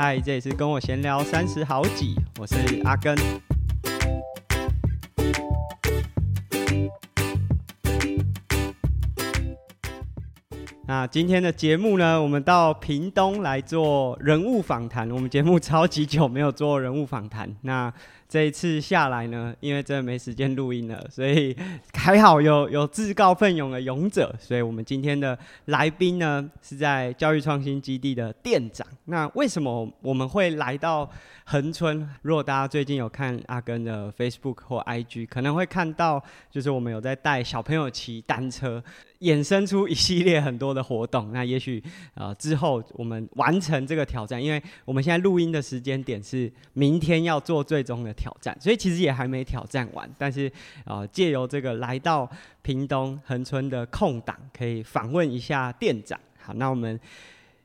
嗨，这里是跟我闲聊三十好几，我是阿根。那今天的节目呢，我们到屏东来做人物访谈。我们节目超级久没有做人物访谈，那这一次下来呢，因为真的没时间录音了，所以还好有有自告奋勇的勇者。所以我们今天的来宾呢，是在教育创新基地的店长。那为什么我们会来到恒春？如果大家最近有看阿根的 Facebook 或 IG，可能会看到，就是我们有在带小朋友骑单车。衍生出一系列很多的活动，那也许呃之后我们完成这个挑战，因为我们现在录音的时间点是明天要做最终的挑战，所以其实也还没挑战完。但是呃借由这个来到屏东恒春的空档，可以访问一下店长。好，那我们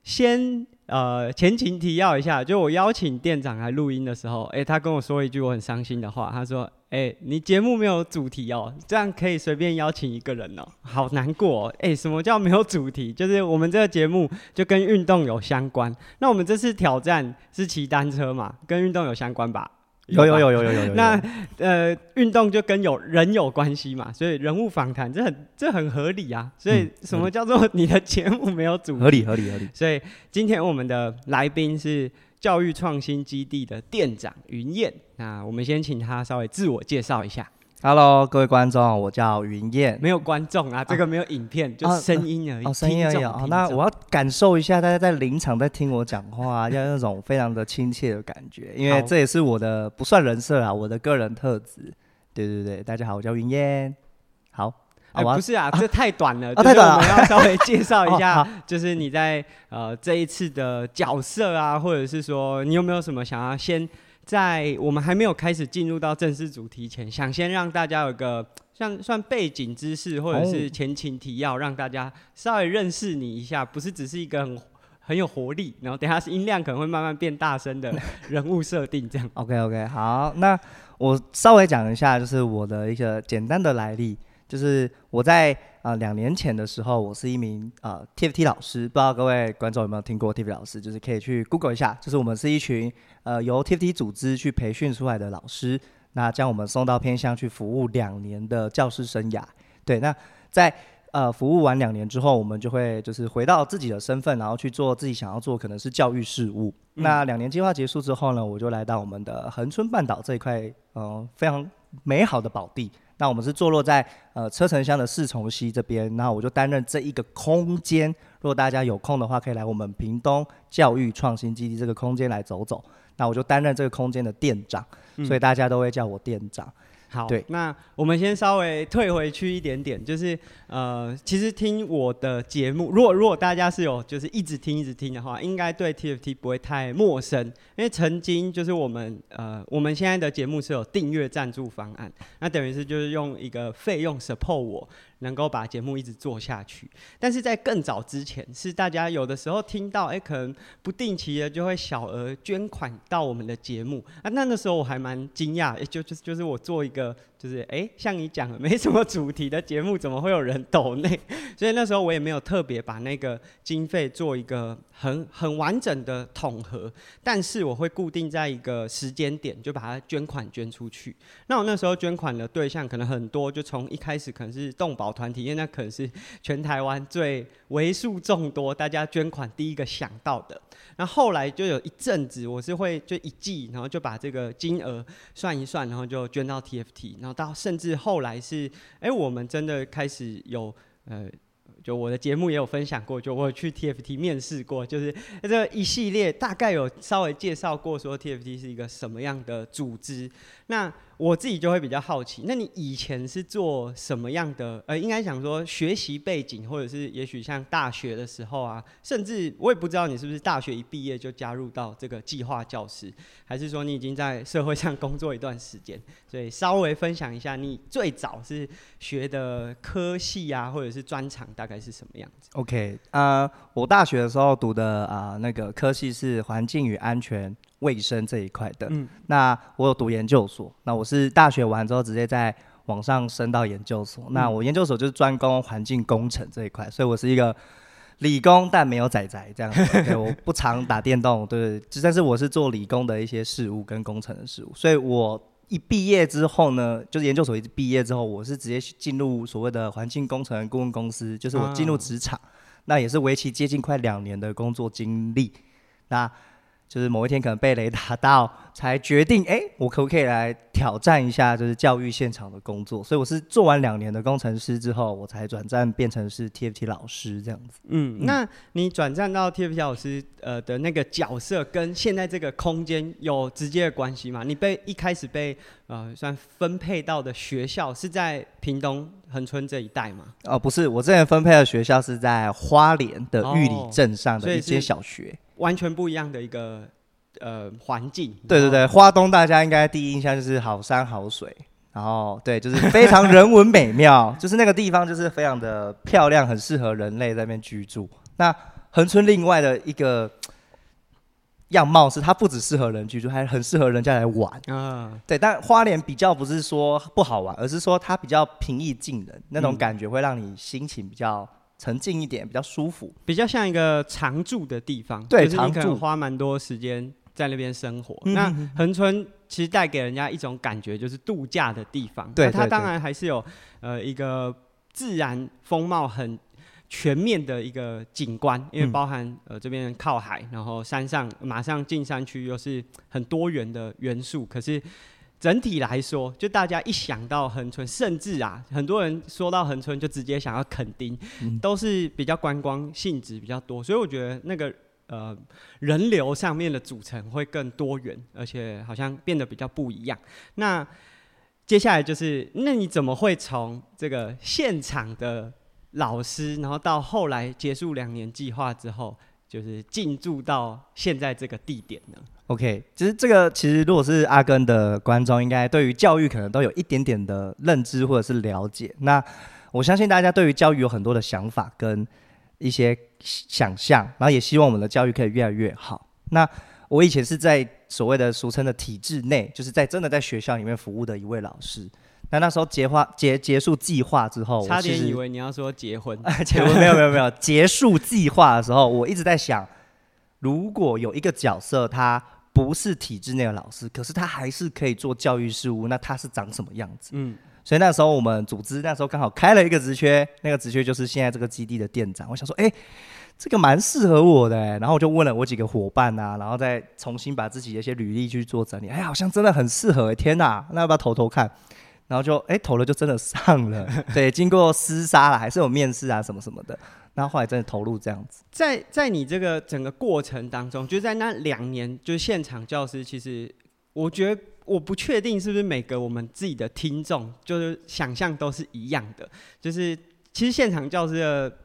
先呃前情提要一下，就我邀请店长来录音的时候，诶，他跟我说一句我很伤心的话，他说。哎、你节目没有主题哦，这样可以随便邀请一个人哦，好难过哦。哎、什么叫没有主题？就是我们这个节目就跟运动有相关。那我们这次挑战是骑单车嘛，跟运动有相关吧？有有有有有有，有，那呃，运动就跟有人有关系嘛，所以人物访谈这很这很合理啊。所以什么叫做你的节目没有主题？合理合理合理。所以今天我们的来宾是。教育创新基地的店长云燕，那我们先请他稍微自我介绍一下。Hello，各位观众，我叫云燕。没有观众啊，这个没有影片，啊、就声音而已。哦，声音而已。哦，那我要感受一下大家在临场在听我讲话，要那种非常的亲切的感觉，因为这也是我的不算人设啊，我的个人特质。对对对，大家好，我叫云燕。好。哎、欸，不是啊，这太短了。啊，太短了。我们要稍微介绍一下，就是你在呃这一次的角色啊，或者是说你有没有什么想要先在我们还没有开始进入到正式主题前，想先让大家有个像算背景知识或者是前情提要，让大家稍微认识你一下，不是只是一个很很有活力，然后等下是音量可能会慢慢变大声的人物设定这样。OK OK，好，那我稍微讲一下，就是我的一个简单的来历。就是我在啊两年前的时候，我是一名呃 TFT 老师，不知道各位观众有没有听过 TFT 老师？就是可以去 Google 一下，就是我们是一群呃由 TFT 组织去培训出来的老师，那将我们送到偏乡去服务两年的教师生涯。对，那在呃服务完两年之后，我们就会就是回到自己的身份，然后去做自己想要做，可能是教育事务。嗯、那两年计划结束之后呢，我就来到我们的恒春半岛这一块，嗯、呃，非常美好的宝地。那我们是坐落在呃车城乡的四重溪这边，然后我就担任这一个空间。如果大家有空的话，可以来我们屏东教育创新基地这个空间来走走。那我就担任这个空间的店长，嗯，所以大家都会叫我店长。好，对，那我们先稍微退回去一点点，就是呃，其实听我的节目，如果如果大家是有就是一直听一直听的话，应该对 TFT 不会太陌生，因为曾经就是我们呃，我们现在的节目是有订阅赞助方案，那等于是就是用一个费用 support 我。能够把节目一直做下去，但是在更早之前，是大家有的时候听到，哎、可能不定期的就会小额捐款到我们的节目啊。那那时候我还蛮惊讶，就就是就是我做一个。就是哎、像你讲的，没什么主题的节目，怎么会有人抖内？所以那时候我也没有特别把那个经费做一个很很完整的统合，但是我会固定在一个时间点就把它捐款捐出去。那我那时候捐款的对象可能很多，就从一开始可能是动保团体，因为那可能是全台湾最为数众多大家捐款第一个想到的。那后来就有一阵子，我是会就一季，然后就把这个金额算一算，然后就捐到 TFT，然后到甚至后来是，哎、我们真的开始有，呃，就我的节目也有分享过，就我有去 TFT 面试过，就是这一系列大概有稍微介绍过，说 TFT 是一个什么样的组织，那。我自己就会比较好奇，那你以前是做什么样的？呃，应该想说学习背景，或者是也许像大学的时候啊，甚至我也不知道你是不是大学一毕业就加入到这个计划教师，还是说你已经在社会上工作一段时间？所以稍微分享一下，你最早是学的科系啊，或者是专长大概是什么样子？OK，呃，我大学的时候读的啊、那个科系是环境与安全。卫生这一块的，嗯，那我有读研究所，那我是大学完之后直接在网上升到研究所，嗯，那我研究所就是专攻环境工程这一块，所以我是一个理工但没有仔仔这样子。对，我不常打电动，对，但是我是做理工的一些事务跟工程的事务，所以我一毕业之后呢，就是研究所一毕业之后，我是直接进入所谓的环境工程顾问公司，就是我进入职场，啊、那也是为期接近快两年的工作经历，那。就是某一天可能被雷打到，才决定哎、欸，我可不可以来挑战一下，就是教育现场的工作。所以我是做完两年的工程师之后，我才转战变成是 TFT 老师这样子。嗯，那你转战到 TFT 老师呃的那个角色，跟现在这个空间有直接的关系吗？你被一开始被呃算分配到的学校是在屏东恒春这一带吗？哦，不是，我之前分配的学校是在花莲的玉里镇上的一间小学。完全不一样的一个呃环境。对对对，花东大家应该第一印象就是好山好水，然后对，就是非常人文美妙，就是那个地方就是非常的漂亮，很适合人类在那边居住。那恒春另外的一个样貌是，它不只适合人居住，还很适合人家来玩啊。对，但花莲比较不是说不好玩，而是说它比较平易近人，那种感觉会让你心情比较。沉静一点，比较舒服，比较像一个常住的地方。对，就是你可能花蛮多时间在那边生活。那恒春其实带给人家一种感觉，就是度假的地方。对，它当然还是有呃一个自然风貌很全面的一个景观，因为包含、嗯、呃这边靠海，然后山上马上进山区又是很多元的元素。可是。整体来说，就大家一想到恒春，甚至啊，很多人说到恒春就直接想要垦丁，嗯、都是比较观光性质比较多，所以我觉得那个呃人流上面的组成会更多元，而且好像变得比较不一样。那接下来就是，那你怎么会从这个现场的老师，然后到后来结束两年计划之后，就是进驻到现在这个地点呢？OK，其实这个其实如果是阿根的观众，应该对于教育可能都有一点点的认知或者是了解。那我相信大家对于教育有很多的想法跟一些想象，然后也希望我们的教育可以越来越好。那我以前是在所谓的俗称的体制内，就是在真的在学校里面服务的一位老师。那那时候结划结结束计划之后，差点以为你要说结婚，结婚没有没有没有，结束计划的时候，我一直在想。如果有一个角色，他不是体制内的老师，可是他还是可以做教育事务，那他是长什么样子？嗯，所以那时候我们组织那时候刚好开了一个职缺，那个职缺就是现在这个基地的店长。我想说，哎、欸，这个蛮适合我的、欸，然后我就问了我几个伙伴啊，然后再重新把自己的一些履历去做整理，哎、欸，好像真的很适合、欸，天哪，那要不要投投看？然后就哎、投了就真的上了，对，经过厮杀了，还是有面试啊什么什么的。那后来真的投入这样子，在在你这个整个过程当中，就在那两年，就是现场教师，其实我觉得我不确定是不是每个我们自己的听众，就是想象都是一样的，就是其实现场教师的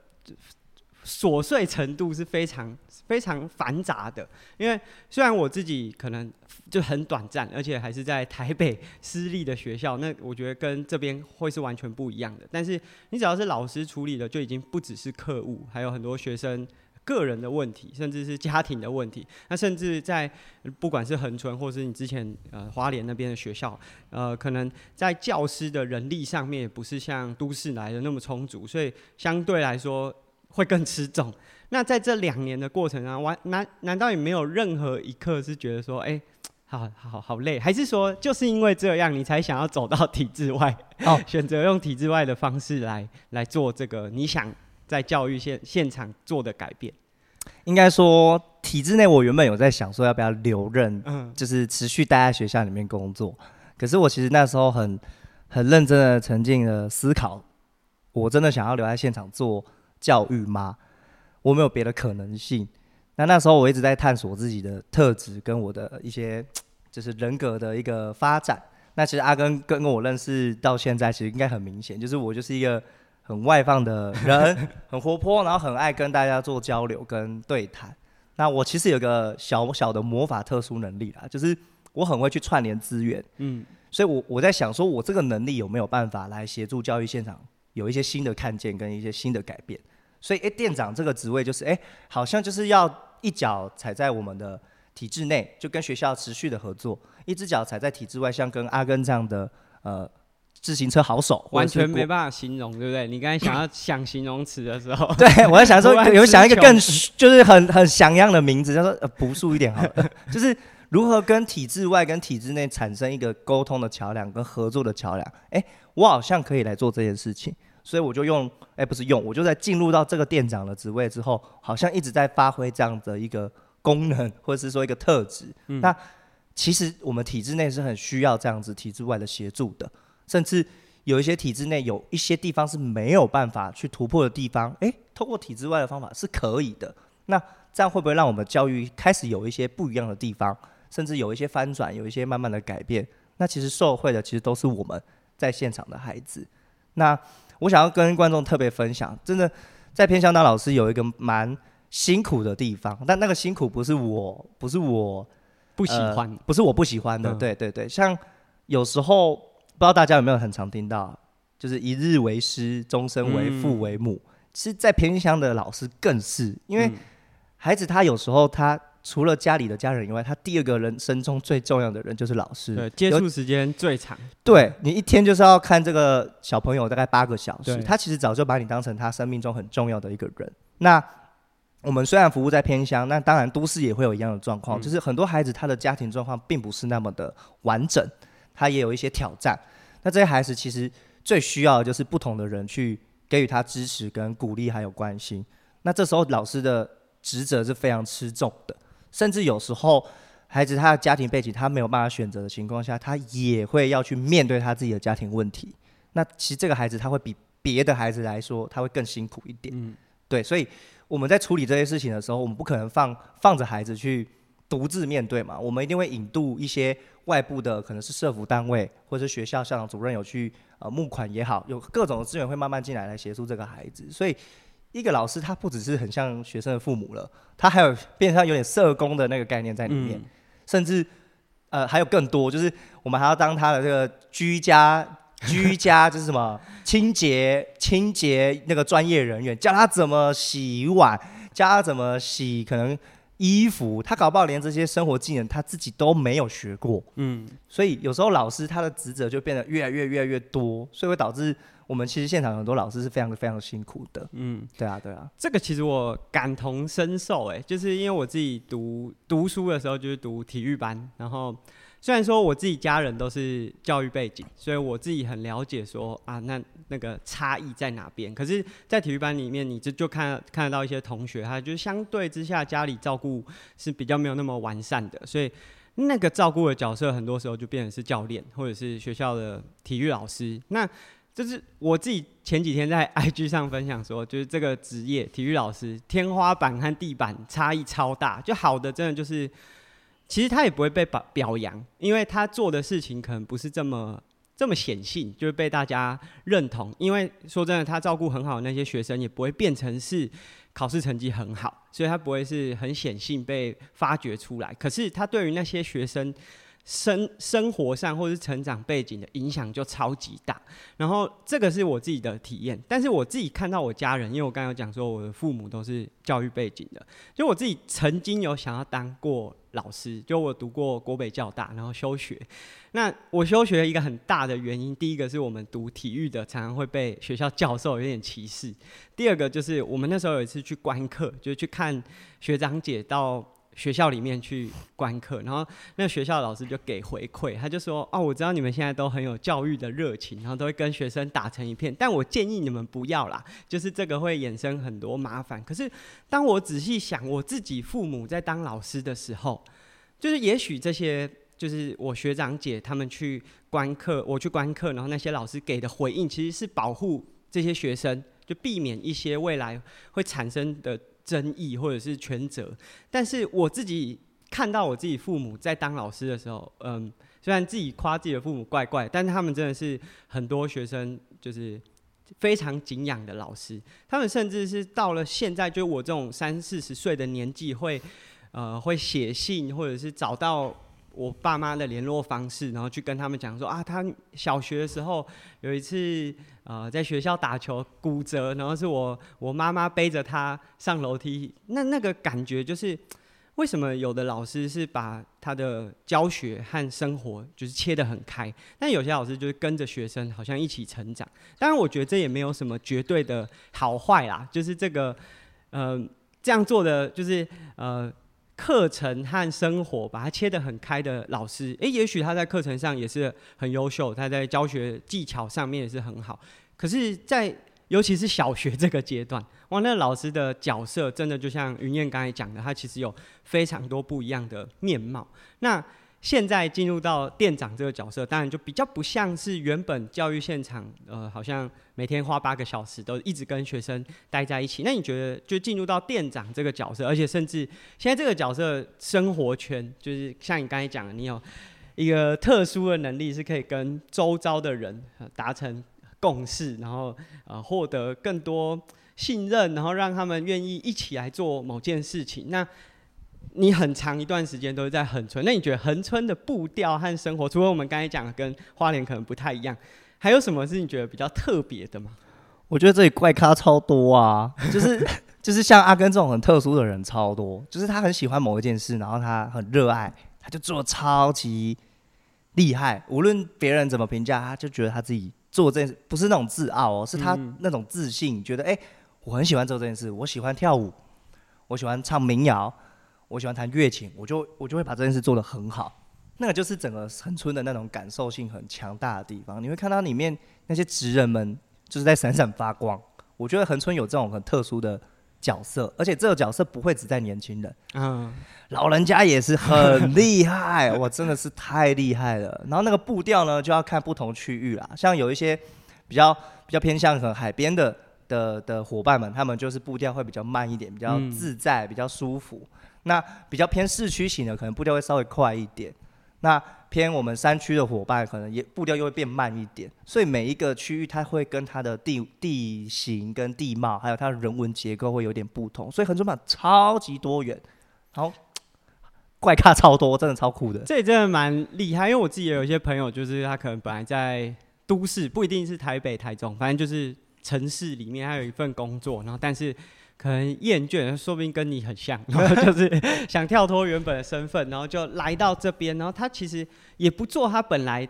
琐碎程度是非常非常繁杂的，因为虽然我自己可能。就很短暂，而且还是在台北私立的学校，那我觉得跟这边会是完全不一样的。但是你只要是老师处理的，就已经不只是课务，还有很多学生个人的问题，甚至是家庭的问题。那甚至在不管是恒春，或是你之前呃花莲那边的学校，呃，可能在教师的人力上面不是像都市来的那么充足，所以相对来说会更吃重。那在这两年的过程啊，完难难道也没有任何一刻是觉得说，哎、欸？好好好累，还是说就是因为这样，你才想要走到体制外？哦，选择用体制外的方式来来做这个你想在教育现现场做的改变？应该说体制内，我原本有在想说要不要留任，嗯，就是持续待在学校里面工作。可是我其实那时候很很认真的、沉浸的思考，我真的想要留在现场做教育吗？我没有别的可能性。那那时候我一直在探索自己的特质跟我的一些 就是人格的一个发展。那其实阿根跟跟我认识到现在，其实应该很明显，就是我就是一个很外放的人，很活泼，然后很爱跟大家做交流跟对谈。那我其实有个小小的魔法特殊能力啦，就是我很会去串联资源。嗯，所以我我在想说，我这个能力有没有办法来协助教育现场有一些新的看见跟一些新的改变？所以，哎，店长这个职位就是，哎，好像就是要。一脚踩在我们的体制内，就跟学校持续的合作；一只脚踩在体制外，像跟阿根这样的呃自行车好手，完全没办法形容，对不对？你刚才想要 想形容词的时候，对我在想说 有想一个更就是很很像样的名字，叫做呃朴素一点好了，就是如何跟体制外跟体制内产生一个沟通的桥梁跟合作的桥梁。哎，我好像可以来做这件事情，所以我就用哎不是用，我就在进入到这个店长的职位之后，好像一直在发挥这样的一个功能，或者是说一个特质。嗯、那其实我们体制内是很需要这样子体制外的协助的。甚至有一些体制内有一些地方是没有办法去突破的地方，诶，透过体制外的方法是可以的。那这样会不会让我们教育开始有一些不一样的地方，甚至有一些翻转，有一些慢慢的改变？那其实受惠的其实都是我们在现场的孩子。那我想要跟观众特别分享，真的在偏乡当老师有一个蛮辛苦的地方，但那个辛苦不是我不是我不喜欢，呃，不是我不喜欢的，嗯、对对对，像有时候。不知道大家有没有很常听到，就是一日为师，终身为父为母。其实，在偏乡的老师更是，因为孩子他有时候他除了家里的家人以外，他第二个人生中最重要的人就是老师。对，接触时间最长。对，你一天就是要看这个小朋友大概八个小时，他其实早就把你当成他生命中很重要的一个人。那我们虽然服务在偏乡，那当然都市也会有一样的状况，就是很多孩子他的家庭状况并不是那么的完整。他也有一些挑战，那这些孩子其实最需要的就是不同的人去给予他支持、跟鼓励还有关心。那这时候老师的职责是非常吃重的，甚至有时候孩子他的家庭背景他没有办法选择的情况下，他也会要去面对他自己的家庭问题。那其实这个孩子他会比别的孩子来说他会更辛苦一点。嗯，对，所以我们在处理这些事情的时候，我们不可能放放着孩子去独自面对嘛，我们一定会引渡一些。外部的可能是社服单位，或者是学校校长主任有去呃募款也好，有各种的资源会慢慢进来来协助这个孩子。所以一个老师他不只是很像学生的父母了，他还有变成有点社工的那个概念在里面，嗯、甚至呃还有更多，就是我们还要当他的这个居家居 家就是什么清洁清洁那个专业人员，教他怎么洗碗，教他怎么洗可能。衣服，他搞不好连这些生活技能他自己都没有学过，嗯，所以有时候老师他的职责就变得越来越越来越多，所以会导致我们其实现场很多老师是非常非常辛苦的，嗯，对啊对啊，这个其实我感同身受，哎，就是因为我自己读读书的时候就是读体育班，然后。虽然说我自己家人都是教育背景，所以我自己很了解说啊，那那个差异在哪边？可是，在体育班里面，你就就看看得到一些同学，他就相对之下家里照顾是比较没有那么完善的，所以那个照顾的角色很多时候就变成是教练或者是学校的体育老师。那就是我自己前几天在 IG 上分享说，就是这个职业体育老师天花板和地板差异超大，就好的真的就是。其实他也不会被表表扬，因为他做的事情可能不是这么这么显性，就是被大家认同。因为说真的，他照顾很好的那些学生，也不会变成是考试成绩很好，所以他不会是很显性被发掘出来。可是他对于那些学生，生生活上或是成长背景的影响就超级大，然后这个是我自己的体验，但是我自己看到我家人，因为我刚刚有讲说我的父母都是教育背景的，就我自己曾经有想要当过老师，就我读过国北教大，然后休学。那我休学一个很大的原因，第一个是我们读体育的常常会被学校教授有点歧视，第二个就是我们那时候有一次去观课，就去看学长姐到。学校里面去观课，然后那学校老师就给回馈，他就说：“哦，我知道你们现在都很有教育的热情，然后都会跟学生打成一片，但我建议你们不要啦，就是这个会衍生很多麻烦。”可是当我仔细想，我自己父母在当老师的时候，就是也许这些就是我学长姐他们去观课，我去观课，然后那些老师给的回应其实是保护这些学生，就避免一些未来会产生的。争议或者是权责，但是我自己看到我自己父母在当老师的时候，嗯，虽然自己夸自己的父母怪怪，但他们真的是很多学生就是非常敬仰的老师。他们甚至是到了现在，就我这种三四十岁的年纪，会呃会写信或者是找到。我爸妈的联络方式，然后去跟他们讲说啊，他小学的时候有一次呃在学校打球骨折，然后是我我妈妈背着他上楼梯，那那个感觉就是为什么有的老师是把他的教学和生活就是切得很开，但有些老师就是跟着学生好像一起成长。当然，我觉得这也没有什么绝对的好坏啦，就是这个，呃，这样做的就是呃。课程和生活把它切得很开的老师，诶，也许他在课程上也是很优秀，他在教学技巧上面也是很好。可是，在尤其是小学这个阶段，哇，那老师的角色真的就像云燕刚才讲的，他其实有非常多不一样的面貌。那现在进入到店长这个角色，当然就比较不像是原本教育现场，呃，好像每天花八个小时都一直跟学生待在一起。那你觉得，就进入到店长这个角色，而且甚至现在这个角色生活圈，就是像你刚才讲的，你有一个特殊的能力，是可以跟周遭的人达成共识，然后呃获得更多信任，然后让他们愿意一起来做某件事情。那你很长一段时间都是在横村，那你觉得横村的步调和生活，除了我们刚才讲的跟花莲可能不太一样，还有什么是你觉得比较特别的吗？我觉得这里怪咖超多啊，就是 就是像阿根这种很特殊的人超多，就是他很喜欢某一件事，然后他很热爱，他就做超级厉害，无论别人怎么评价，他就觉得他自己做这件事不是那种自傲哦，是他那种自信，觉得哎、欸，我很喜欢做这件事，我喜欢跳舞，我喜欢唱民谣。我喜欢弹乐琴，我就我就会把这件事做得很好。那个就是整个恒春的那种感受性很强大的地方。你会看到里面那些职人们就是在闪闪发光。我觉得恒春有这种很特殊的角色，而且这个角色不会只在年轻人，嗯，老人家也是很厉害。我，真的是太厉害了。然后那个步调呢，就要看不同区域啦。像有一些比较比较偏向可能海边的的的伙伴们，他们就是步调会比较慢一点，比较自在，比较舒服。那比较偏市区型的，可能步调会稍微快一点；那偏我们山区的伙伴，可能也步调又会变慢一点。所以每一个区域，它会跟它的地地形、跟地貌，还有它的人文结构会有点不同。所以恒春版超级多元，然后怪咖超多，真的超酷的。这也真的蛮厉害，因为我自己也有一些朋友，就是他可能本来在都市，不一定是台北、台中，反正就是城市里面，他有一份工作，然后但是。可能厌倦，说不定跟你很像，然 后就是想跳脱原本的身份，然后就来到这边。然后他其实也不做他本来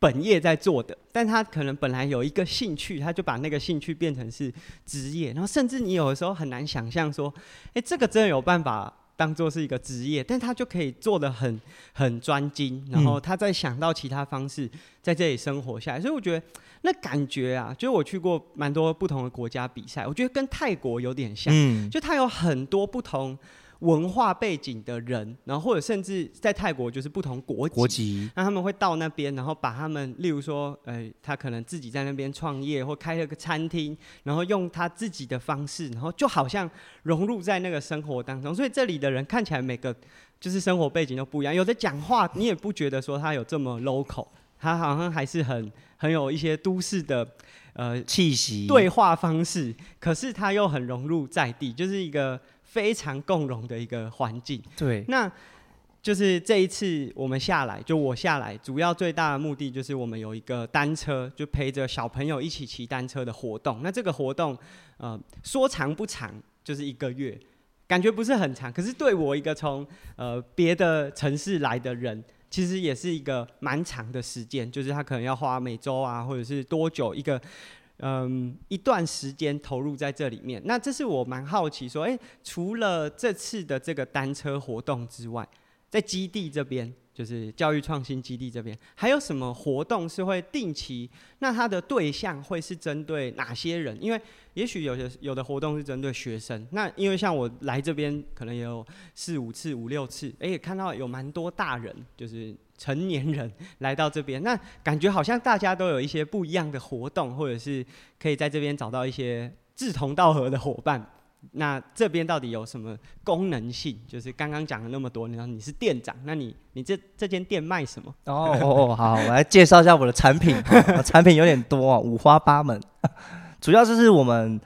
本业在做的，但他可能本来有一个兴趣，他就把那个兴趣变成是职业。然后甚至你有的时候很难想象说，哎，这个真的有办法当做是一个职业，但他就可以做的很很专精，然后他再想到其他方式在这里生活下来。所以我觉得。那感觉啊，就是我去过蛮多不同的国家比赛，我觉得跟泰国有点像，嗯，就它有很多不同文化背景的人，然后或者甚至在泰国就是不同国籍，国籍，那他们会到那边，然后把他们，例如说，呃，他可能自己在那边创业或开了个餐厅，然后用他自己的方式，然后就好像融入在那个生活当中，所以这里的人看起来每个就是生活背景都不一样，有的讲话你也不觉得说他有这么 local，他好像还是很。很有一些都市的呃气息、对话方式，可是他又很融入在地，就是一个非常共融的一个环境。对，那就是这一次我们下来，就我下来，主要最大的目的就是我们有一个单车，就陪着小朋友一起骑单车的活动。那这个活动呃说长不长，就是一个月，感觉不是很长，可是对我一个从呃别的城市来的人。其实也是一个蛮长的时间，就是他可能要花每周啊，或者是多久一个，嗯，一段时间投入在这里面。那这是我蛮好奇说，诶，除了这次的这个单车活动之外，在基地这边。就是教育创新基地这边还有什么活动是会定期？那它的对象会是针对哪些人？因为也许有些有的活动是针对学生。那因为像我来这边可能也有四五次、五六次，哎，也看到有蛮多大人，就是成年人来到这边。那感觉好像大家都有一些不一样的活动，或者是可以在这边找到一些志同道合的伙伴。那这边到底有什么功能性？就是刚刚讲了那么多，你说你是店长，那你你这这间店卖什么？哦哦哦，好，我来介绍一下我的产品。产品有点多啊，五花八门。主要就是我们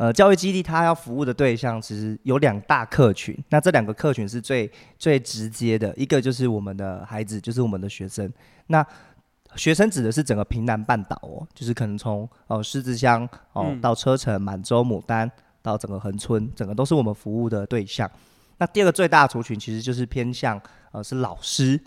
呃教育基地，它要服务的对象其实有两大客群。那这两个客群是最最直接的，一个就是我们的孩子，就是我们的学生。那学生指的是整个平南半岛哦，就是可能从哦狮子乡哦到车城、满洲、牡丹。到整个恒村，整个都是我们服务的对象。那第二个最大的族群其实就是偏向呃是老师，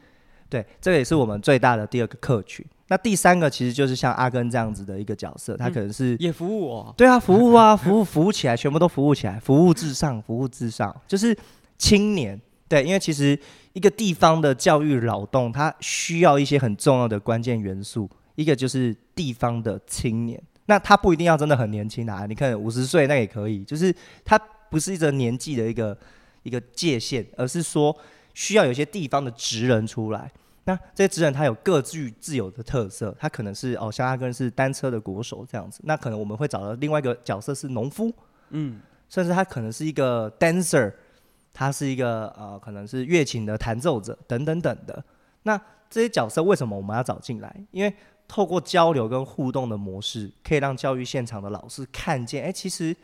对，这个也是我们最大的第二个客群。那第三个其实就是像阿根这样子的一个角色，他可能是、嗯、也服务我，对啊，服务啊，服务 服务起来，全部都服务起来，服务至上，服务至上，就是青年，对，因为其实一个地方的教育劳动，它需要一些很重要的关键元素，一个就是地方的青年，那他不一定要真的很年轻啊，你看五十岁那也可以，就是他不是一个年纪的一个一个界限，而是说需要有些地方的职人出来。那这些职人他有各具自有的特色，他可能是哦，像阿根是单车的国手这样子，那可能我们会找到另外一个角色是农夫，嗯，甚至他可能是一个 dancer，他是一个呃，可能是乐琴的弹奏者等等等的。那这些角色为什么我们要找进来？因为透过交流跟互动的模式，可以让教育现场的老师看见，哎，其实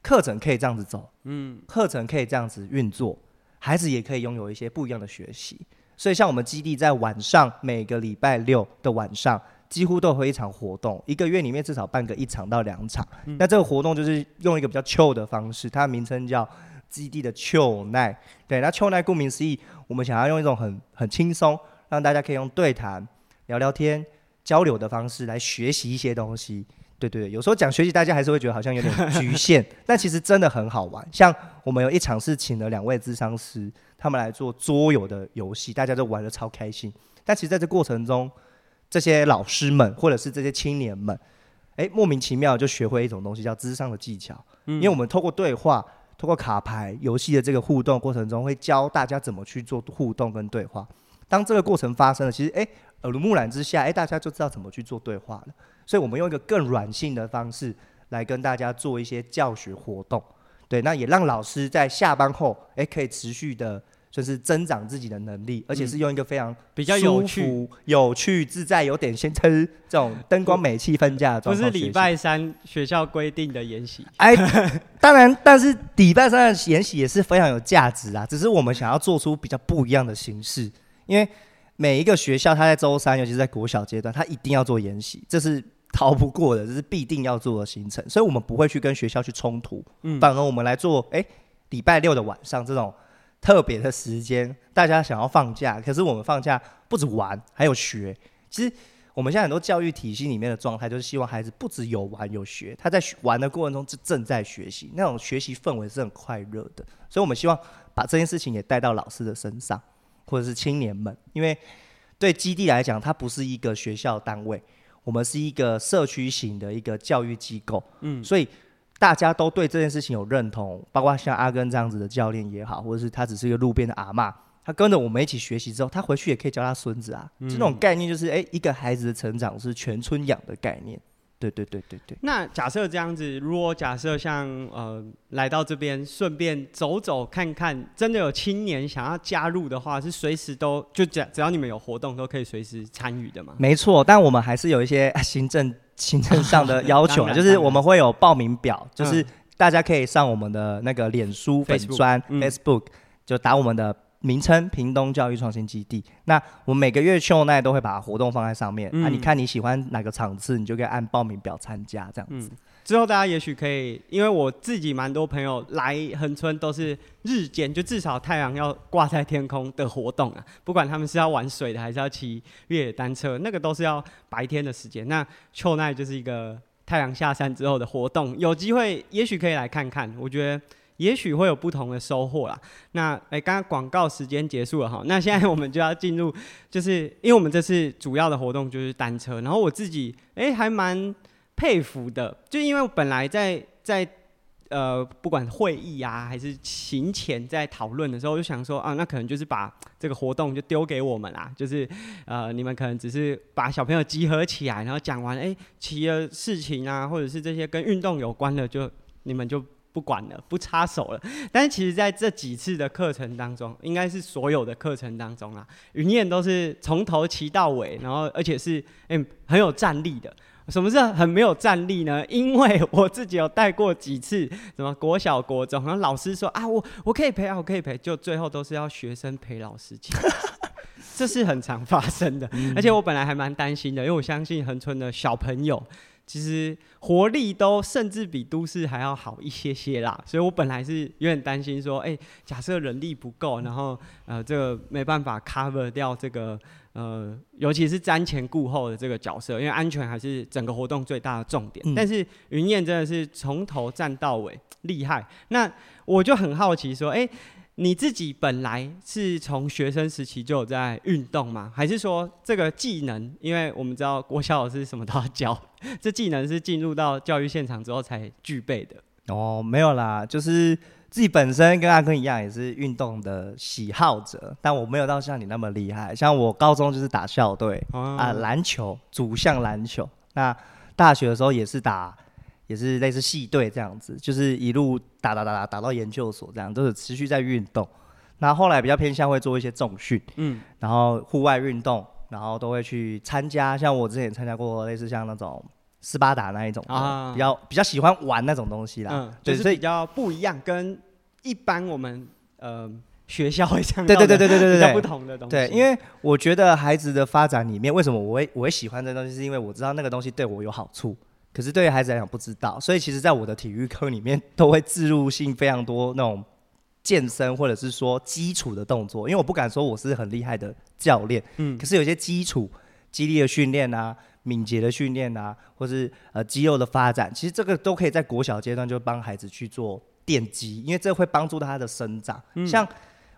课程可以这样子走，嗯，课程可以这样子运作，孩子也可以拥有一些不一样的学习。所以，像我们基地在晚上每个礼拜六的晚上，几乎都会一场活动，一个月里面至少办个一场到两场。嗯、那这个活动就是用一个比较 chill 的方式，它的名称叫基地的 chill night。对，那 chill night 顾名思义，我们想要用一种很很轻松，让大家可以用对谈、聊聊天、交流的方式来学习一些东西。对对对，有时候讲学习，大家还是会觉得好像有点局限，但其实真的很好玩。像我们有一场是请了两位智商师，他们来做桌游的游戏，大家都玩的超开心。但其实在这过程中，这些老师们或者是这些青年们，哎，莫名其妙就学会一种东西，叫智商的技巧。嗯，因为我们透过对话、透过卡牌游戏的这个互动过程中，会教大家怎么去做互动跟对话。当这个过程发生了，其实哎，耳濡目染之下，哎，大家就知道怎么去做对话了。所以，我们用一个更软性的方式来跟大家做一些教学活动，对，那也让老师在下班后，哎，可以持续的，就是增长自己的能力，而且是用一个非常比较有趣、有趣、自在、有点先吃这种灯光美、气氛佳的状况。不是礼拜三学校规定的研习，哎，当然，但是礼拜三的研习也是非常有价值啊，只是我们想要做出比较不一样的形式，因为每一个学校，它在周三，尤其是在国小阶段，它一定要做研习，这是。逃不过的，这是必定要做的行程，所以我们不会去跟学校去冲突，嗯，反而我们来做，哎，礼拜六的晚上这种特别的时间，大家想要放假，可是我们放假不止玩，还有学。其实我们现在很多教育体系里面的状态，就是希望孩子不止有玩有学，他在玩的过程中是正在学习，那种学习氛围是很快乐的。所以我们希望把这件事情也带到老师的身上，或者是青年们，因为对基地来讲，它不是一个学校单位。我们是一个社区型的一个教育机构，嗯，所以大家都对这件事情有认同，包括像阿根这样子的教练也好，或者是他只是一个路边的阿妈，他跟着我们一起学习之后，他回去也可以教他孙子啊。嗯，这种概念就是，哎，一个孩子的成长是全村养的概念。对对对对对。那假设这样子，如果假设像呃来到这边，顺便走走看看，真的有青年想要加入的话，是随时都就只只要你们有活动，都可以随时参与的嘛？没错，但我们还是有一些 行政行政上的要求，就是我们会有报名表，就是大家可以上我们的那个脸书粉专 Facebook，就打我们的。名称屏东教育创新基地。那我们每个月秋奈都会把活动放在上面。嗯、啊，你看你喜欢哪个场次，你就可以按报名表参加这样子。嗯、之后大家也许可以，因为我自己蛮多朋友来恒春都是日间，就至少太阳要挂在天空的活动啊。不管他们是要玩水的，还是要骑越野单车，那个都是要白天的时间。那秋奈就是一个太阳下山之后的活动，有机会也许可以来看看。我觉得。也许会有不同的收获啦。那诶，刚刚广告时间结束了哈，那现在我们就要进入，就是因为我们这次主要的活动就是单车，然后我自己诶还蛮佩服的，就因为我本来在在呃不管会议啊还是行前在讨论的时候，我就想说啊，那可能就是把这个活动就丢给我们啦，就是呃你们可能只是把小朋友集合起来，然后讲完诶骑的事情啊，或者是这些跟运动有关的，就你们就。不管了，不插手了。但是其实在这几次的课程当中，应该是所有的课程当中啊，云燕都是从头骑到尾，然后而且是嗯、欸、很有战力的。什么是很没有战力呢？因为我自己有带过几次，什么国小、国中，然后老师说啊，我我可以陪啊，我可以陪，就最后都是要学生陪老师骑，这是很常发生的。而且我本来还蛮担心的，因为我相信恒春的小朋友。其实活力都甚至比都市还要好一些些啦。所以我本来是有点担心说，哎、欸，假设人力不够，然后呃，这个没办法 cover 掉这个呃，尤其是瞻前顾后的这个角色，因为安全还是整个活动最大的重点。嗯、但是云燕真的是从头站到尾，厉害。那我就很好奇说，哎、欸。你自己本来是从学生时期就有在运动吗？还是说这个技能？因为我们知道国小老师什么都要教，这技能是进入到教育现场之后才具备的。哦，没有啦，就是自己本身跟阿坤一样，也是运动的喜好者，但我没有到像你那么厉害。像我高中就是打校队、哦、啊，篮球主项篮球。那大学的时候也是打。也是类似系队这样子，就是一路打打打打打到研究所这样，都是持续在运动。那后来比较偏向会做一些重训，嗯，然后户外运动，然后都会去参加。像我之前参加过类似像那种斯巴达那一种啊，比较比较喜欢玩那种东西啦，嗯，就是比较不一样，跟一般我们呃学校会这样，对对对对对对对，不同的东西。对，因为我觉得孩子的发展里面，为什么我会我会喜欢这东西，是因为我知道那个东西对我有好处。可是对于孩子来讲不知道，所以其实，在我的体育课里面都会置入性非常多那种健身或者是说基础的动作，因为我不敢说我是很厉害的教练，嗯，可是有些基础肌力的训练啊、敏捷的训练啊，或是呃肌肉的发展，其实这个都可以在国小阶段就帮孩子去做奠基，因为这会帮助他的生长。嗯、像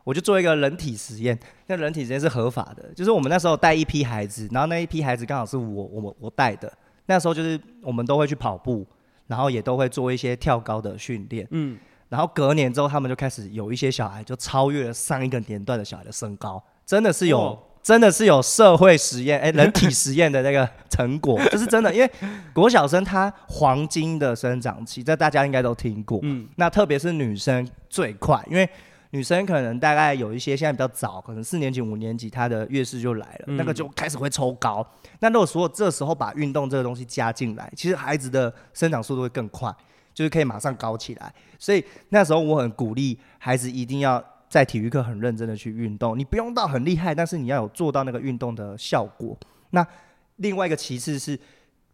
我就做一个人体实验，那人体实验是合法的，就是我们那时候带一批孩子，然后那一批孩子刚好是我我我带的。那时候就是我们都会去跑步，然后也都会做一些跳高的训练。嗯，然后隔年之后，他们就开始有一些小孩就超越了上一个年段的小孩的身高，真的是有，哦、真的是有社会实验，哎、欸，人体实验的那个成果，这是真的。因为国小生他黄金的生长期，这大家应该都听过。嗯，那特别是女生最快，因为女生可能大概有一些现在比较早，可能四年级、五年级，她的月事就来了，嗯、那个就开始会抽高。那如果说这时候把运动这个东西加进来，其实孩子的生长速度会更快，就是可以马上高起来。所以那时候我很鼓励孩子一定要在体育课很认真的去运动。你不用到很厉害，但是你要有做到那个运动的效果。那另外一个其次是，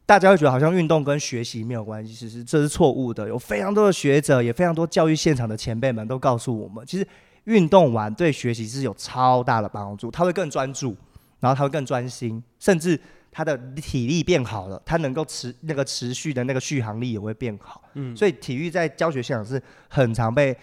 大家会觉得好像运动跟学习没有关系，其实这是错误的。有非常多的学者，也非常多教育现场的前辈们都告诉我们，其实运动完对学习是有超大的帮助，他会更专注，然后他会更专心，甚至。他的体力变好了，他能够持那个持续的那个续航力也会变好。嗯，所以体育在教学现场是很常被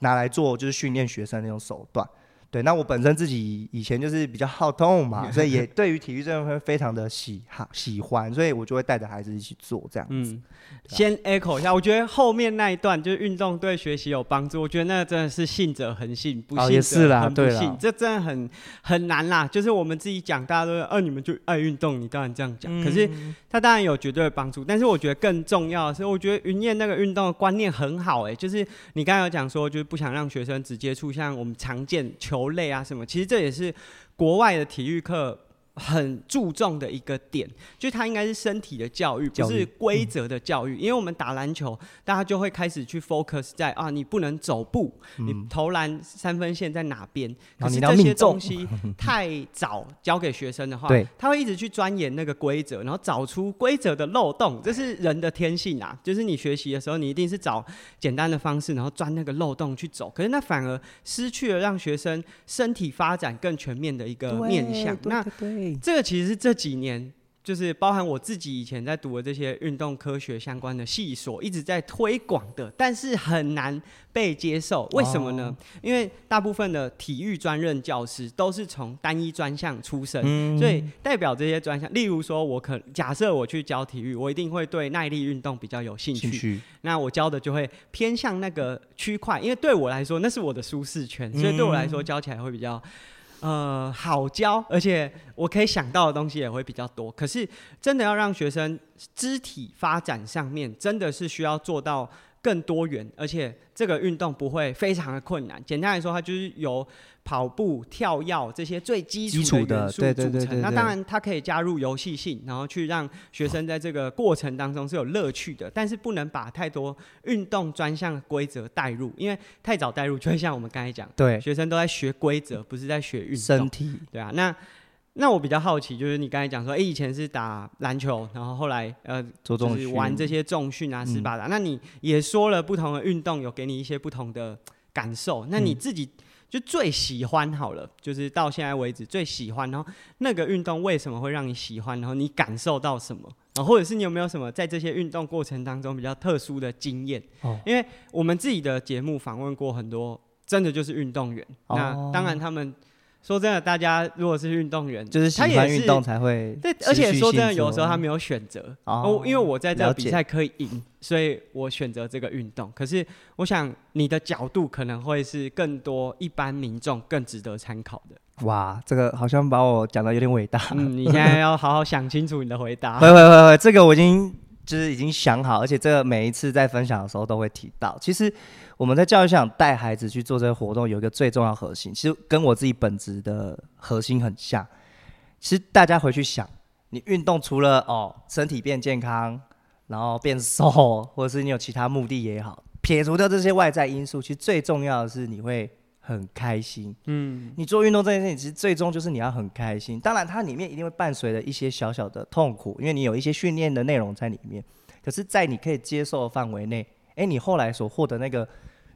拿来做，就是训练学生那种手段。对，那我本身自己以前就是比较好动嘛，所以也对于体育这块非常的喜好喜欢，所以我就会带着孩子一起做这样子。嗯，先 echo 一下，我觉得后面那一段就是运动对学习有帮助，我觉得那个真的是信者恒信，不信者恒不信，这真的很很难啦。就是我们自己讲，大家都说，啊，你们就爱运动，你当然这样讲。嗯、可是他当然有绝对的帮助，但是我觉得更重要的是，我觉得云燕那个运动的观念很好，哎，就是你刚才有讲说，就是不想让学生只接触像我们常见球。球类啊什么，其实这也是国外的体育课很注重的一个点，就它应该是身体的教育，不是规则的教育。因为我们打篮球，大家就会开始去 focus 在啊，你不能走步，你投篮三分线在哪边？可是这些东西 太早交给学生的话，他会一直去钻研那个规则，然后找出规则的漏洞。这是人的天性啊，就是你学习的时候，你一定是找简单的方式，然后钻那个漏洞去走。可是那反而失去了让学生身体发展更全面的一个面向。那这个其实是这几年，就是包含我自己以前在读的这些运动科学相关的系所一直在推广的，但是很难被接受。为什么呢？哦、因为大部分的体育专任教师都是从单一专项出身，嗯、所以代表这些专项，例如说，我可假设我去教体育，我一定会对耐力运动比较有兴趣。兴趣那我教的就会偏向那个区块，因为对我来说那是我的舒适圈，所以对我来说教起来会比较。呃，好教，而且我可以想到的东西也会比较多。可是，真的要让学生肢体发展上面，真的是需要做到更多元，而且这个运动不会非常的困难。简单来说，它就是由跑步、跳跃这些最基础的元素组成。那当然，它可以加入游戏性，然后去让学生在这个过程当中是有乐趣的。但是不能把太多运动专项规则带入，因为太早带入就会像我们刚才讲，对，学生都在学规则，不是在学运动。身体，对啊。那那我比较好奇，就是你刚才讲说，哎、欸，以前是打篮球，然后后来呃，就是玩这些重训啊、斯巴达。那你也说了，不同的运动有给你一些不同的感受。那你自己就最喜欢好了，就是到现在为止最喜欢。然后那个运动为什么会让你喜欢？然后你感受到什么？然后或者是你有没有什么在这些运动过程当中比较特殊的经验？哦，因为我们自己的节目访问过很多，真的就是运动员。哦、那当然他们。说真的，大家如果是运动员，就是喜欢运动才会。对，而且说真的，有时候他没有选择。哦。因为我在这个比赛可以赢，所以我选择这个运动。可是，我想你的角度可能会是更多一般民众更值得参考的。哇，这个好像把我讲的有点伟大。嗯，你 现在要好好想清楚你的回答。会会会会，这个我已经就是已经想好，而且这个每一次在分享的时候都会提到。其实。我们在教育上带孩子去做这个活动，有一个最重要核心，其实跟我自己本职的核心很像。其实大家回去想，你运动除了哦身体变健康，然后变瘦，或者是你有其他目的也好，撇除掉这些外在因素，其实最重要的是你会很开心。嗯，你做运动这件事情，其实最终就是你要很开心。当然，它里面一定会伴随着一些小小的痛苦，因为你有一些训练的内容在里面。可是，在你可以接受的范围内，诶，你后来所获得那个。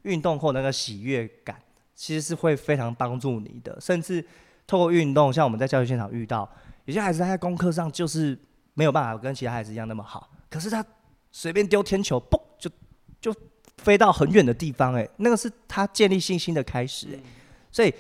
运动后那个喜悦感，其实是会非常帮助你的。甚至透过运动，像我们在教育现场遇到有些孩子，他在功课上就是没有办法跟其他孩子一样那么好，可是他随便丢天球，嘣，就就飞到很远的地方，哎，那个是他建立信心的开始，哎。所以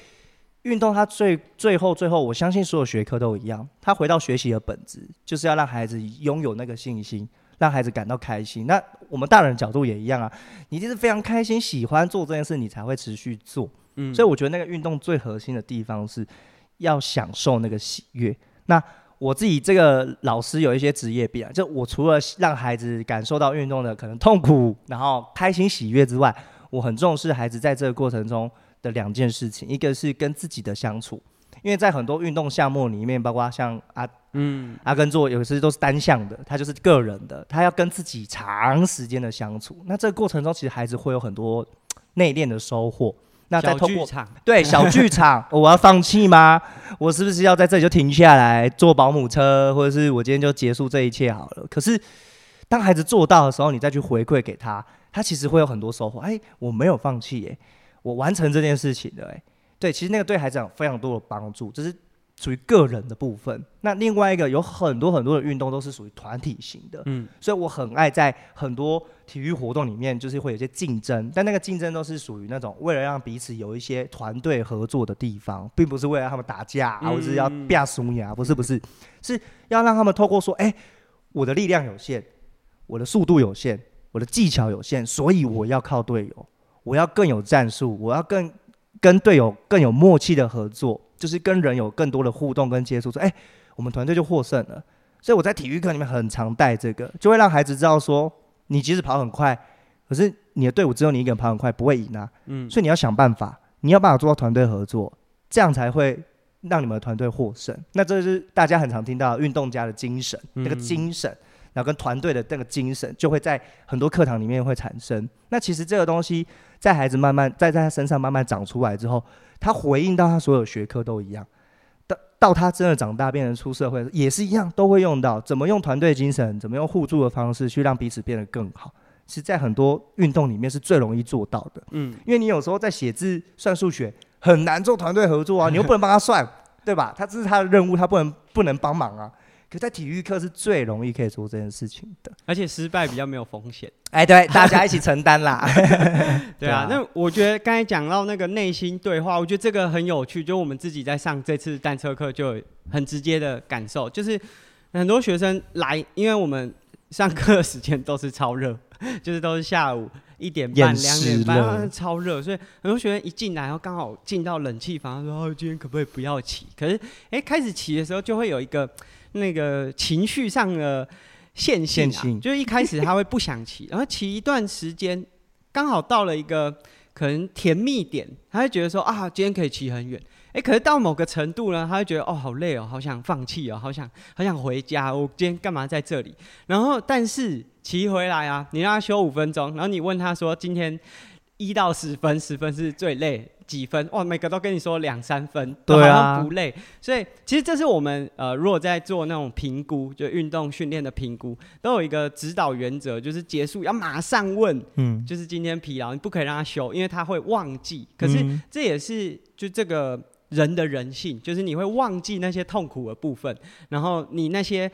运动它最最后最后，我相信所有学科都一样，他回到学习的本质，就是要让孩子拥有那个信心。让孩子感到开心，那我们大人的角度也一样啊。你一定是非常开心，喜欢做这件事，你才会持续做。嗯，所以我觉得那个运动最核心的地方是要享受那个喜悦。那我自己这个老师有一些职业病啊，就我除了让孩子感受到运动的可能痛苦，然后开心喜悦之外，我很重视孩子在这个过程中的两件事情，一个是跟自己的相处。因为在很多运动项目里面，包括像阿嗯阿根做，有时都是单向的，他就是个人的，他要跟自己长时间的相处。那这个过程中，其实孩子会有很多内敛的收获。那再通过对小剧场，我要放弃吗？我是不是要在这里就停下来坐保姆车，或者是我今天就结束这一切好了？可是当孩子做到的时候，你再去回馈给他，他其实会有很多收获。哎，我没有放弃耶，我完成这件事情的哎。对，其实那个对孩子有非常多的帮助，就是属于个人的部分。那另外一个有很多很多的运动都是属于团体型的，嗯，所以我很爱在很多体育活动里面，就是会有一些竞争，但那个竞争都是属于那种为了让彼此有一些团队合作的地方，并不是为了他们打架，啊或者是要变输牙，不是不是，是要让他们透过说，哎，我的力量有限，我的速度有限，我的技巧有限，所以我要靠队友，我要更有战术，我要更。跟队友更有默契的合作，就是跟人有更多的互动跟接触，说，哎，我们团队就获胜了。所以我在体育课里面很常带这个，就会让孩子知道说，你即使跑很快，可是你的队伍只有你一个人跑很快，不会赢啊。嗯，所以你要想办法，你要办法做到团队合作，这样才会让你们的团队获胜。那这是大家很常听到运动家的精神，那个精神。然后跟团队的那个精神，就会在很多课堂里面会产生。那其实这个东西，在孩子慢慢在在他身上慢慢长出来之后，他回应到他所有学科都一样。到到他真的长大变成出社会，也是一样，都会用到怎么用团队精神，怎么用互助的方式去让彼此变得更好。其实，在很多运动里面是最容易做到的。嗯，因为你有时候在写字、算数学很难做团队合作啊，你又不能帮他算，对吧？他这是他的任务，他不能不能帮忙啊。可在体育课是最容易可以做这件事情的，而且失败比较没有风险。哎，对，大家一起承担啦。对啊，那我觉得刚才讲到那个内心对话，我觉得这个很有趣。就我们自己在上这次单车课，就有很直接的感受，就是很多学生来，因为我们上课的时间都是超热，就是都是下午一点半、两点半，超热，所以很多学生一进来，然后刚好进到冷气房，说：“哦，今天可不可以不要骑？”可是，哎，开始骑的时候就会有一个。那个情绪上的线性，啊，就是一开始他会不想骑，然后骑一段时间，刚好到了一个可能甜蜜点，他会觉得说啊，今天可以骑很远，哎，可是到某个程度呢，他会觉得哦，好累哦，好想放弃哦，好想好想回家，我今天干嘛在这里？然后但是骑回来啊，你让他休五分钟，然后你问他说，今天一到十分，十分是最累。几分，哇，每个都跟你说两三分，对啊，不累。所以其实这是我们呃，如果在做那种评估，就运动训练的评估，都有一个指导原则，就是结束要马上问，嗯，就是今天疲劳，你不可以让他休，因为他会忘记。可是这也是就这个人的人性，就是你会忘记那些痛苦的部分，然后你那些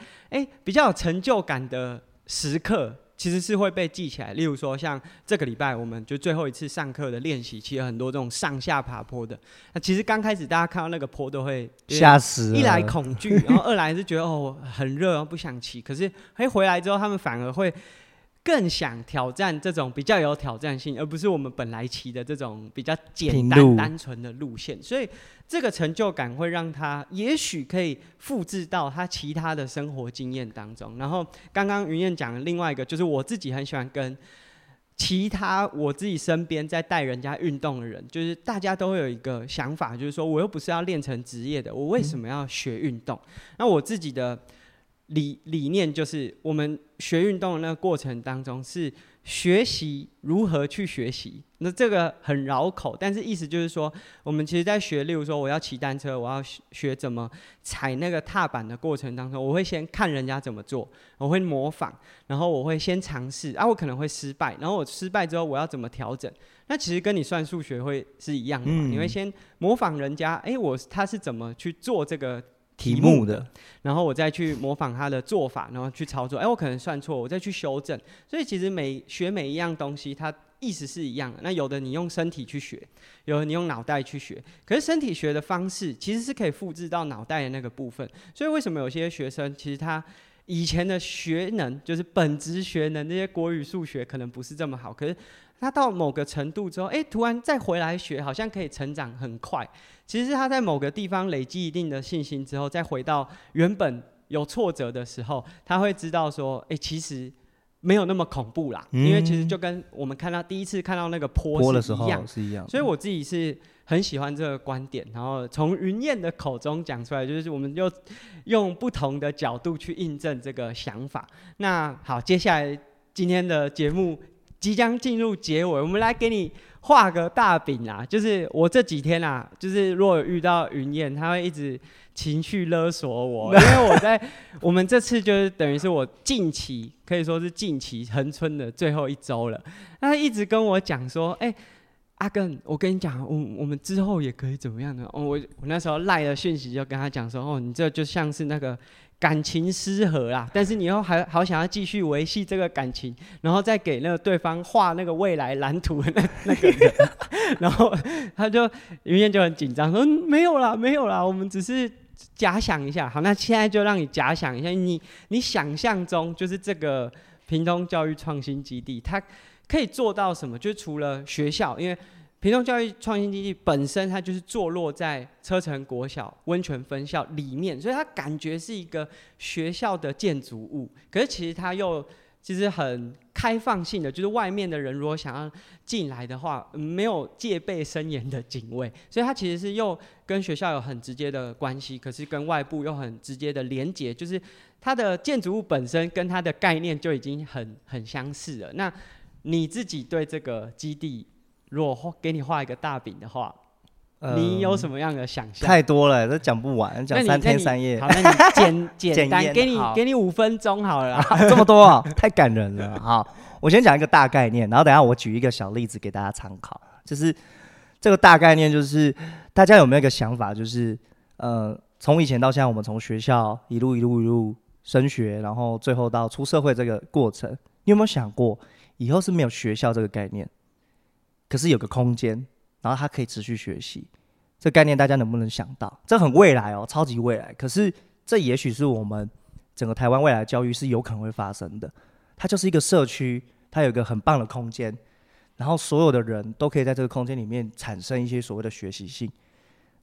比较有成就感的时刻。其实是会被记起来，例如说像这个礼拜，我们就最后一次上课的练习，其实很多这种上下爬坡的。那其实刚开始大家看到那个坡都会吓死，一来恐惧，然后二来是觉得哦很热，然后不想骑。可是哎回来之后，他们反而会。更想挑战这种比较有挑战性，而不是我们本来骑的这种比较简单单纯的路线。所以这个成就感会让他也许可以复制到他其他的生活经验当中。然后刚刚云燕讲的另外一个，就是我自己很喜欢跟其他我自己身边在带人家运动的人，就是大家都会有一个想法，就是说我又不是要练成职业的，我为什么要学运动？那我自己的。理理念就是，我们学运动的那个过程当中是学习如何去学习。那这个很绕口，但是意思就是说，我们其实在学，例如说我要骑单车，我要学怎么踩那个踏板的过程当中，我会先看人家怎么做，我会模仿，然后我会先尝试，啊，我可能会失败，然后我失败之后我要怎么调整？那其实跟你算数学会是一样的嘛，你会先模仿人家，哎，我他是怎么去做这个。题目的，然后我再去模仿他的做法，然后去操作。哎，我可能算错，我再去修正。所以其实每学每一样东西，它意思是一样的。那有的你用身体去学，有的你用脑袋去学。可是身体学的方式其实是可以复制到脑袋的那个部分。所以为什么有些学生其实他以前的学能，就是本职学能，那些国语、数学可能不是这么好，可是。他到某个程度之后，哎，突然再回来学，好像可以成长很快。其实他在某个地方累积一定的信心之后，再回到原本有挫折的时候，他会知道说，哎，其实没有那么恐怖啦。嗯、因为其实就跟我们看到第一次看到那个坡的时候是一样。所以我自己是很喜欢这个观点，然后从云燕的口中讲出来，就是我们又用不同的角度去印证这个想法。那好，接下来今天的节目。即将进入结尾，我们来给你画个大饼啊！就是我这几天啊，就是如果遇到云燕，他会一直情绪勒索我，因为我在我们这次就是等于是我近期可以说是近期恒春的最后一周了，他一直跟我讲说：“哎、欸，阿根，我跟你讲，我我们之后也可以怎么样呢？”哦，我我那时候赖的讯息就跟他讲说：“哦，你这就像是那个。”感情失和啦，但是你又还好想要继续维系这个感情，然后再给那个对方画那个未来蓝图的那那个，然后他就云燕就很紧张说、：“没有啦，没有啦，我们只是假想一下。”好，那现在就让你假想一下，你你想象中就是这个屏东教育创新基地，它可以做到什么？就除了学校，因为。屏东教育创新基地本身，它就是坐落在车城国小温泉分校里面，所以它感觉是一个学校的建筑物。可是其实它又其实很开放性的，就是外面的人如果想要进来的话，没有戒备森严的警卫，所以它其实是又跟学校有很直接的关系，可是跟外部又很直接的连接，就是它的建筑物本身跟它的概念就已经很很相似了。那你自己对这个基地？如果画给你画一个大饼的话，呃，你有什么样的想象？太多了，都讲不完，讲三天三夜。好，那你简 简单，给你给你五分钟好了。这么多啊，太感人了。好，我先讲一个大概念，然后等下我举一个小例子给大家参考。就是这个大概念，就是大家有没有一个想法？就是呃，从以前到现在，我们从学校一路一路一路升学，然后最后到出社会这个过程，你有没有想过，以后是没有学校这个概念？可是有个空间，然后它可以持续学习，这概念大家能不能想到？这很未来哦，超级未来。可是这也许是我们整个台湾未来教育是有可能会发生的。它就是一个社区，它有一个很棒的空间，然后所有的人都可以在这个空间里面产生一些所谓的学习性。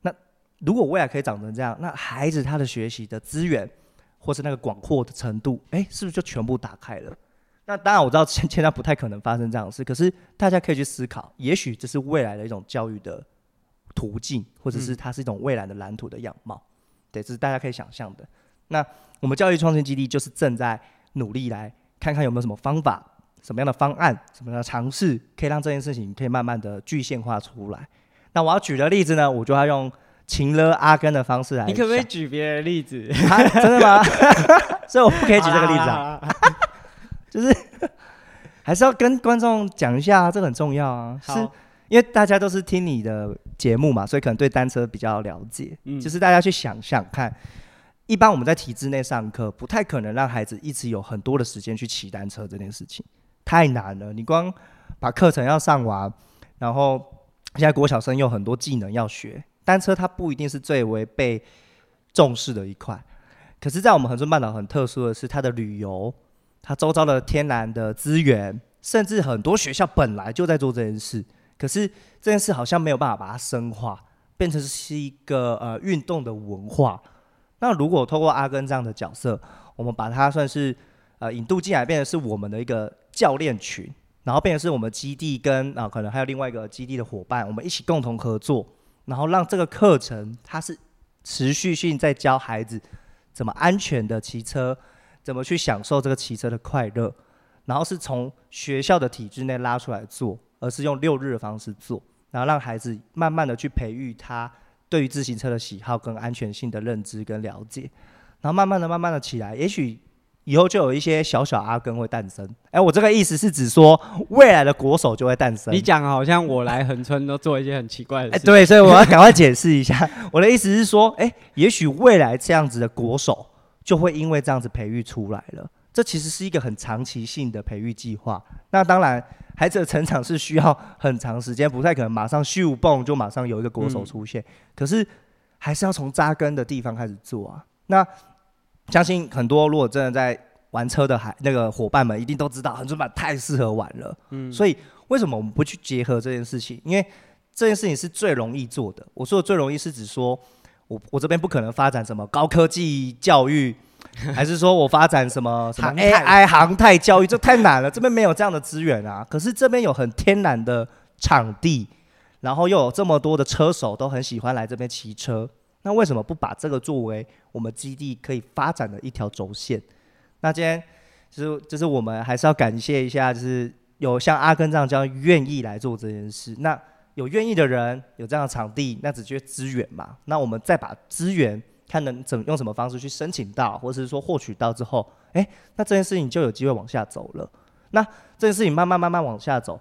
那如果未来可以长成这样，那孩子他的学习的资源或是那个广阔的程度，诶，是不是就全部打开了？那当然我知道现现在不太可能发生这样的事，可是大家可以去思考，也许这是未来的一种教育的途径，或者是它是一种未来的蓝图的样貌，对，这是大家可以想象的。那我们教育创新基地就是正在努力来看看有没有什么方法、什么样的方案、什么样的尝试，可以让这件事情可以慢慢的具现化出来。那我要举的例子呢，我就要用情勒阿根的方式来。你可不可以举别的例子？真的吗？所以我不可以举这个例子啊。就是 还是要跟观众讲一下，这个很重要啊。是因为大家都是听你的节目嘛，所以可能对单车比较了解。嗯，就是大家去想想看，一般我们在体制内上课，不太可能让孩子一直有很多的时间去骑单车这件事情，太难了。你光把课程要上完，然后现在国小生有很多技能要学，单车它不一定是最为被重视的一块。可是，在我们恒春半岛很特殊的是，它的旅游，它周遭的天然的资源，甚至很多学校本来就在做这件事。可是这件事好像没有办法把它深化，变成是一个呃运动的文化。那如果透过阿根这样的角色，我们把它算是呃引渡进来，变成是我们的一个教练群，然后变成是我们基地跟啊、可能还有另外一个基地的伙伴，我们一起共同合作，然后让这个课程它是持续性在教孩子怎么安全的骑车，怎么去享受这个骑车的快乐，然后是从学校的体制内拉出来做。而是用六日的方式做，然后让孩子慢慢的去培育他对于自行车的喜好跟安全性的认知跟了解，然后慢慢的、慢慢的起来，也许以后就有一些小小阿根会诞生。哎，我这个意思是指说，未来的国手就会诞生。你讲好像我来恒春都做一些很奇怪的事。哎，对，所以我要赶快解释一下，我的意思是说，哎，也许未来这样子的国手就会因为这样子培育出来了。这其实是一个很长期性的培育计划。那当然。孩子的成长是需要很长时间，不太可能马上咻蹦就马上有一个国手出现。嗯、可是还是要从扎根的地方开始做啊。那相信很多如果真的在玩车的孩那个伙伴们一定都知道，横春版太适合玩了。嗯。所以为什么我们不去结合这件事情？因为这件事情是最容易做的。我说的最容易是指说，我我这边不可能发展什么高科技教育。还是说我发展什么 什么 AI 航太教育，这太难了，这边没有这样的资源啊。可是这边有很天然的场地，然后又有这么多的车手都很喜欢来这边骑车，那为什么不把这个作为我们基地可以发展的一条轴线？那今天就是就是我们还是要感谢一下，就是有像阿根这样这样愿意来做这件事。那有愿意的人，有这样的场地，那直接资源嘛。那我们再把资源。看能怎用什么方式去申请到，或者是说获取到之后，哎，那这件事情就有机会往下走了。那这件事情慢慢慢慢往下走，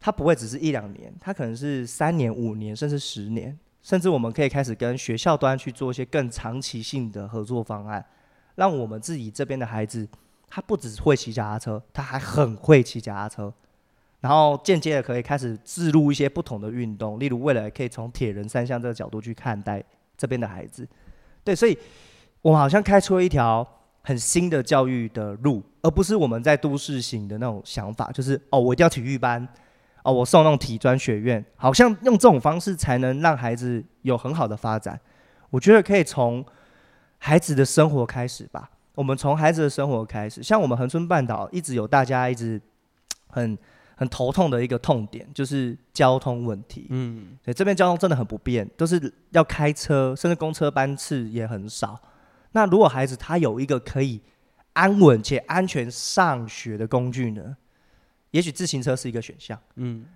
它不会只是一两年，它可能是三年、五年，甚至十年，甚至我们可以开始跟学校端去做一些更长期性的合作方案，让我们自己这边的孩子，他不只会骑脚踏车，他还很会骑脚踏车，然后间接的可以开始置入一些不同的运动，例如未来可以从铁人三项这个角度去看待这边的孩子。对，所以我们好像开出了一条很新的教育的路，而不是我们在都市型的那种想法，就是哦，我一定要体育班，哦，我送那种体专学院，好像用这种方式才能让孩子有很好的发展。我觉得可以从孩子的生活开始吧，我们从孩子的生活开始，像我们恒春半岛一直有大家一直很。很头痛的一个痛点就是交通问题。嗯，对，这边交通真的很不便，都是要开车，甚至公车班次也很少。那如果孩子他有一个可以安稳且安全上学的工具呢？也许自行车是一个选项。嗯，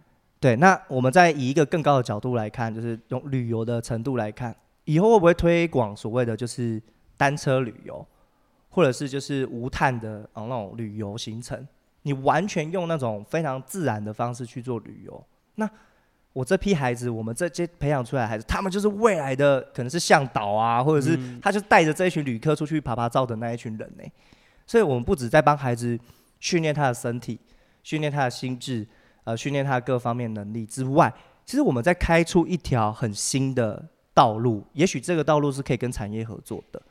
对。那我们再以一个更高的角度来看，就是用旅游的程度来看，以后会不会推广所谓的就是单车旅游，或者是就是无碳的哦那种旅游行程？你完全用那种非常自然的方式去做旅游，那我这批孩子，我们这些培养出来的孩子，他们就是未来的可能是向导啊，或者是他就带着这一群旅客出去爬爬照的那一群人呢。所以，我们不止在帮孩子训练他的身体，训练他的心智，呃，训练他的各方面能力之外，其实我们在开出一条很新的道路。也许这个道路是可以跟产业合作的。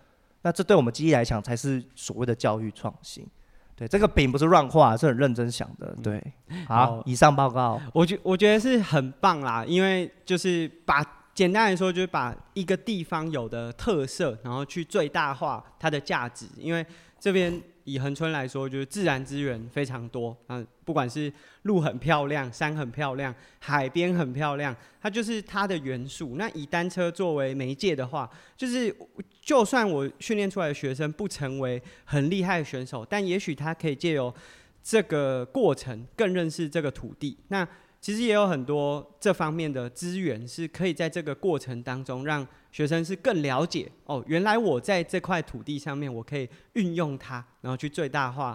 那这对我们基地来讲，才是所谓的教育创新。对，这个饼不是乱画，是很认真想的。对，好，以上报告，我觉我觉得是很棒啦，因为就是把简单来说，就是把一个地方有的特色，然后去最大化它的价值，因为这边。以恒春来说，就是自然资源非常多，嗯，不管是路很漂亮，山很漂亮，海边很漂亮，它就是它的元素。那以单车作为媒介的话，就是就算我训练出来的学生不成为很厉害的选手，但也许他可以借由这个过程更认识这个土地。那其实也有很多这方面的资源，是可以在这个过程当中让学生是更了解哦，原来我在这块土地上面，我可以运用它，然后去最大化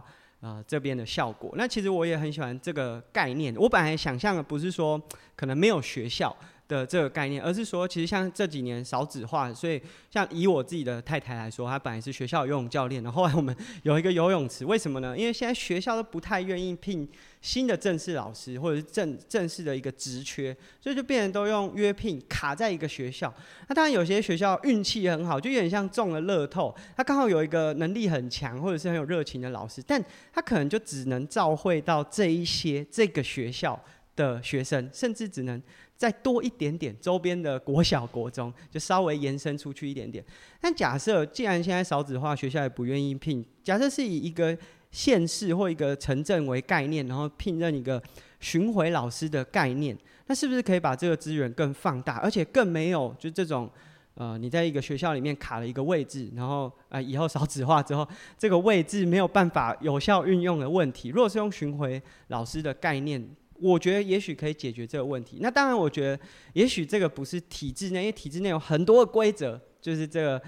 啊、呃、这边的效果。那其实我也很喜欢这个概念。我本来想象的不是说可能没有学校。的这个概念，而是说，其实像这几年少子化，所以像以我自己的太太来说，她本来是学校游泳教练，然后后来我们有一个游泳池，为什么呢？因为现在学校都不太愿意聘新的正式老师，或者是正正式的一个职缺，所以就变成都用约聘卡在一个学校。那当然有些学校运气很好，就有点像中了乐透，他刚好有一个能力很强或者是很有热情的老师，但他可能就只能召会到这一些这个学校的学生，甚至只能。再多一点点，周边的国小、国中就稍微延伸出去一点点。但假设既然现在少子化，学校也不愿意聘，假设是以一个县市或一个城镇为概念，然后聘任一个巡回老师的概念，那是不是可以把这个资源更放大，而且更没有就这种呃，你在一个学校里面卡了一个位置，然后呃以后少子化之后，这个位置没有办法有效运用的问题。如果是用巡回老师的概念。我觉得也许可以解决这个问题。那当然，我觉得也许这个不是体制内，因为体制内有很多的规则，就是这个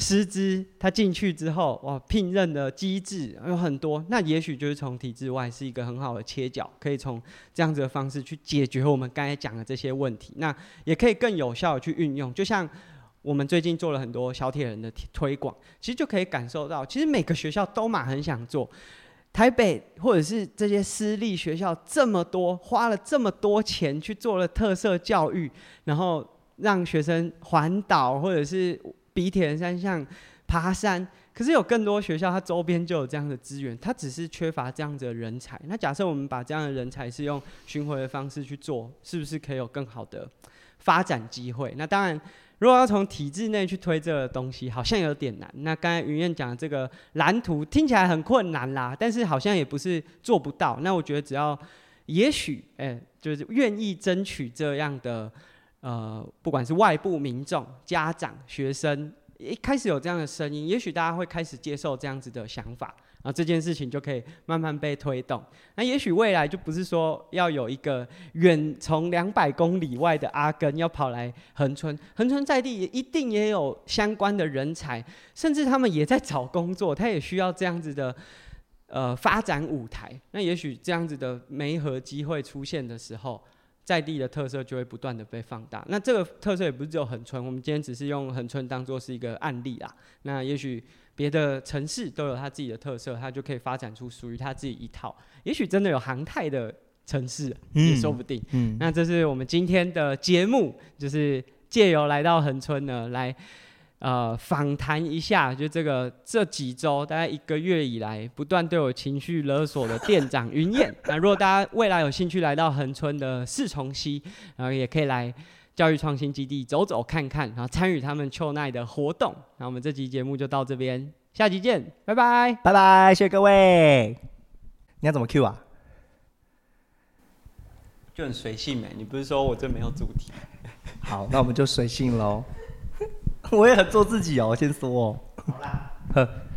师资他进去之后，哇，聘任的机制有很多。那也许就是从体制外是一个很好的切角，可以从这样子的方式去解决我们刚才讲的这些问题。那也可以更有效的去运用。就像我们最近做了很多小铁人的推广，其实就可以感受到，其实每个学校都蛮很想做。台北或者是这些私立学校这么多，花了这么多钱去做了特色教育，然后让学生环岛或者是比铁人三项、爬山。可是有更多学校，它周边就有这样的资源，它只是缺乏这样子的人才。那假设我们把这样的人才是用巡回的方式去做，是不是可以有更好的发展机会？那当然。如果要从体制内去推这个东西，好像有点难。那刚才云燕讲的这个蓝图听起来很困难啦，但是好像也不是做不到。那我觉得只要，也许，哎、就是愿意争取这样的，呃，不管是外部民众、家长、学生，一开始有这样的声音，也许大家会开始接受这样子的想法。然后这件事情就可以慢慢被推动。那也许未来就不是说要有一个远从两百公里外的阿根要跑来恒春，恒春在地也一定也有相关的人才，甚至他们也在找工作，他也需要这样子的呃发展舞台。那也许这样子的媒合机会出现的时候，在地的特色就会不断的被放大。那这个特色也不是只有恒春，我们今天只是用恒春当做是一个案例啦。那也许。别的城市都有它自己的特色，它就可以发展出属于它自己一套。也许真的有航太的城市，也说不定。嗯，那这是我们今天的节目，就是借由来到恒春呢，来呃访谈一下，就这个这几周大概一个月以来，不断对我情绪勒索的店长云燕。那如果大家未来有兴趣来到恒春的四重溪，然后也可以来。教育创新基地走走看看，然后参与他们秋奈的活动。那我们这期节目就到这边，下期见，拜拜，拜拜，谢谢各位。你要怎么 Q 啊？就很随性没？你不是说我这没有主题？好，那我们就随性喽。我也很做自己哦，先说哦。好啦。